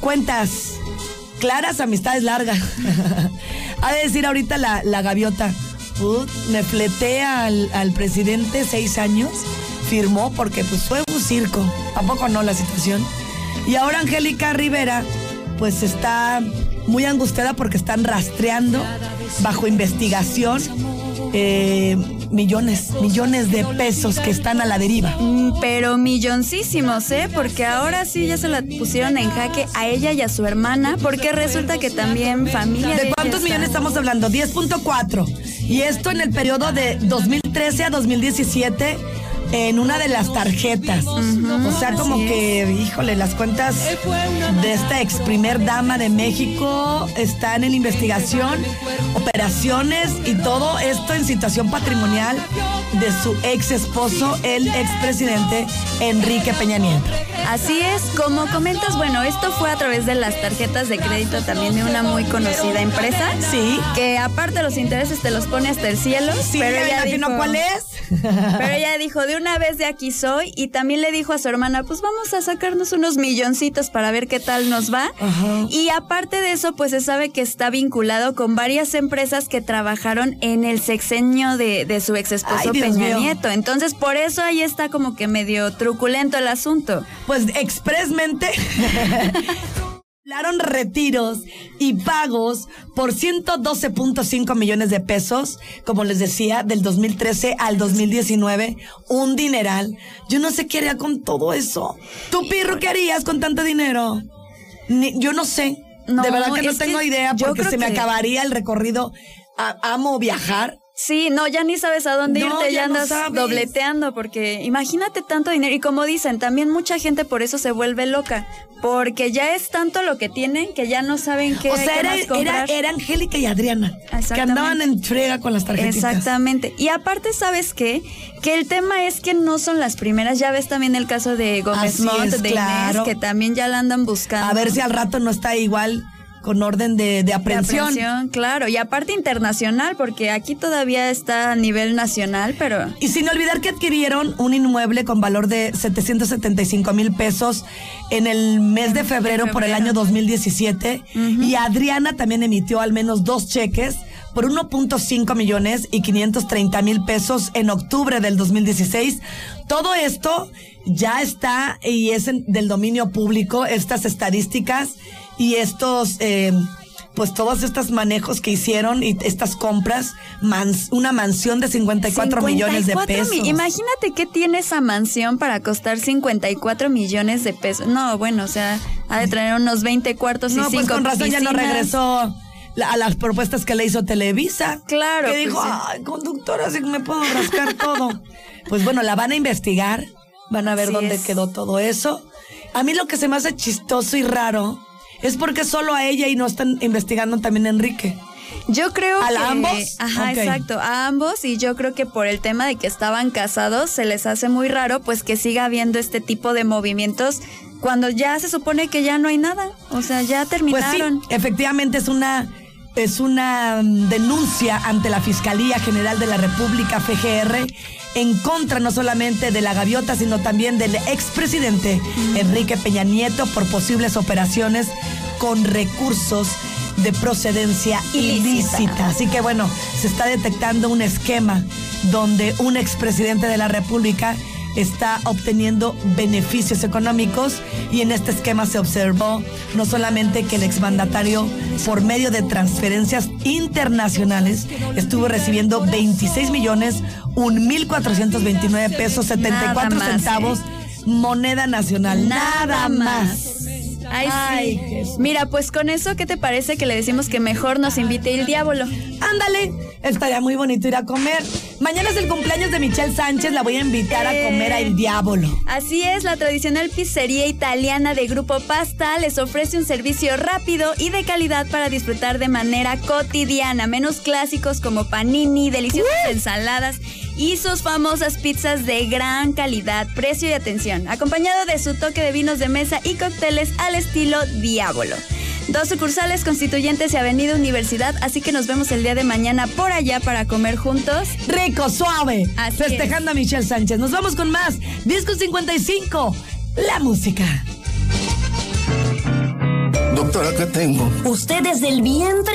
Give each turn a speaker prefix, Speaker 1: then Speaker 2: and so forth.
Speaker 1: Cuentas claras, amistades largas. ha de decir ahorita la, la gaviota. Me fleté al, al presidente seis años, firmó porque pues fue un circo. ¿A poco no la situación? Y ahora Angélica Rivera pues está muy angustiada porque están rastreando bajo investigación eh, millones, millones de pesos que están a la deriva.
Speaker 2: Mm, Pero milloncísimos, ¿eh? Porque ahora sí ya se la pusieron en jaque a ella y a su hermana, porque resulta que también familia...
Speaker 1: ¿De cuántos millones estamos hablando? 10.4. Y esto en el periodo de 2013 a 2017 en una de las tarjetas. o sea, como que, híjole, las cuentas de esta ex primer dama de México están en investigación, operaciones y todo esto en situación patrimonial de su ex esposo, el expresidente Enrique Peña Nieto.
Speaker 2: Así es, como comentas, bueno, esto fue a través de las tarjetas de crédito también de una muy conocida empresa.
Speaker 1: Sí.
Speaker 2: Que aparte los intereses te los pone hasta el cielo.
Speaker 1: Sí,
Speaker 2: pero
Speaker 1: ya imagino
Speaker 2: dijo,
Speaker 1: cuál es.
Speaker 2: Pero ella dijo, de una vez de aquí soy. Y también le dijo a su hermana, pues vamos a sacarnos unos milloncitos para ver qué tal nos va.
Speaker 1: Ajá.
Speaker 2: Y aparte de eso, pues se sabe que está vinculado con varias empresas que trabajaron en el sexenio de, de su ex esposo Peña
Speaker 1: mío.
Speaker 2: Nieto. Entonces, por eso ahí está como que medio truculento el asunto.
Speaker 1: Pues expresmente hablaron retiros y pagos por 112.5 millones de pesos, como les decía, del 2013 al 2019, un dineral. Yo no sé qué haría con todo eso. ¿Tú, Pirro, qué harías con tanto dinero? Ni- yo no sé.
Speaker 2: No,
Speaker 1: de verdad que no tengo
Speaker 2: que
Speaker 1: idea porque se me
Speaker 2: que-
Speaker 1: acabaría el recorrido. A- amo viajar.
Speaker 2: Sí, no, ya ni sabes a dónde
Speaker 1: No,
Speaker 2: irte,
Speaker 1: ya
Speaker 2: andas dobleteando, porque imagínate tanto dinero. Y como dicen, también mucha gente por eso se vuelve loca, porque ya es tanto lo que tienen que ya no saben qué,
Speaker 1: o sea, era, era, era Angélica y Adriana, que andaban en frega con las tarjetitas.
Speaker 2: Exactamente. Y aparte, ¿sabes qué? Que el tema es que no son las primeras. Ya ves también el caso de Gómez
Speaker 1: es,
Speaker 2: de
Speaker 1: claro.
Speaker 2: Inés, que también ya la andan buscando.
Speaker 1: A ver si al rato no está igual con orden de, de
Speaker 2: De
Speaker 1: aprehensión.
Speaker 2: aprehensión, claro. Y aparte internacional, porque aquí todavía está a nivel nacional, pero...
Speaker 1: Y sin olvidar que adquirieron un inmueble con valor de 775 mil pesos en el mes de febrero, por el año 2017. Y Adriana también emitió al menos dos cheques por 1.5 millones y 530 mil pesos en octubre del 2016. Todo esto ya está y es en- del dominio público, estas estadísticas y estos... eh, pues todos estos manejos que hicieron y estas compras, mans- una mansión de 54, millones de
Speaker 2: 54
Speaker 1: pesos.
Speaker 2: mi- Imagínate qué tiene esa mansión para costar 54 millones de pesos. No, bueno, o sea, ha de traer unos 20 cuartos y
Speaker 1: no,
Speaker 2: 5
Speaker 1: pues con razón ya no regresó a las propuestas que le hizo Televisa.
Speaker 2: Claro,
Speaker 1: Que dijo,
Speaker 2: pues, sí.
Speaker 1: ay, conductora, así que me puedo rascar todo. Pues bueno, la van a investigar, van a ver dónde
Speaker 2: es.
Speaker 1: quedó todo eso. A mí lo que se me hace chistoso y raro es porque solo a ella y no están investigando también a Enrique.
Speaker 2: Yo creo
Speaker 1: ¿A
Speaker 2: que
Speaker 1: la ambos?
Speaker 2: Ajá, exacto, a ambos y yo creo que por el tema de que estaban casados se les hace muy raro pues que siga habiendo este tipo de movimientos cuando ya se supone que ya no hay nada, o sea, ya
Speaker 1: Pues sí,
Speaker 2: terminaron.
Speaker 1: efectivamente es una es una mm, denuncia ante la Fiscalía General de la República FGR en contra no solamente de la gaviota, sino también del expresidente Enrique Peña Nieto por posibles operaciones con recursos de procedencia
Speaker 2: Ilícita.
Speaker 1: ilícita. Así que bueno, se está detectando un esquema donde un expresidente de la República está obteniendo beneficios económicos y en este esquema se observó no solamente que el exmandatario por medio de transferencias internacionales estuvo recibiendo 26 millones 1.429 pesos 74
Speaker 2: Nada más,
Speaker 1: centavos moneda nacional. Nada, más.
Speaker 2: Ay,
Speaker 1: Ay,
Speaker 2: sí.
Speaker 1: Jesús.
Speaker 2: Mira, pues con eso, ¿qué te parece que le decimos que mejor nos invite el diablo?
Speaker 1: Ándale, estaría muy bonito ir a comer. Mañana es el cumpleaños de Michelle Sánchez, la voy a invitar a comer a El Diablo.
Speaker 2: Así es, la tradicional pizzería italiana de Grupo Pasta les ofrece un servicio rápido y de calidad para disfrutar de manera cotidiana. Menús clásicos como panini, deliciosas ensaladas y sus famosas pizzas de gran calidad, precio y atención, acompañado de su toque de vinos de mesa y cócteles al estilo Diablo. Dos sucursales constituyentes y Avenida Universidad, así que nos vemos el día de mañana por allá para comer juntos.
Speaker 1: Rico, suave.
Speaker 2: Así
Speaker 1: festejando a Michelle Sánchez. Nos vamos con más. Disco 55. La música.
Speaker 3: doctora, ¿qué tengo?
Speaker 4: Usted desde el vientre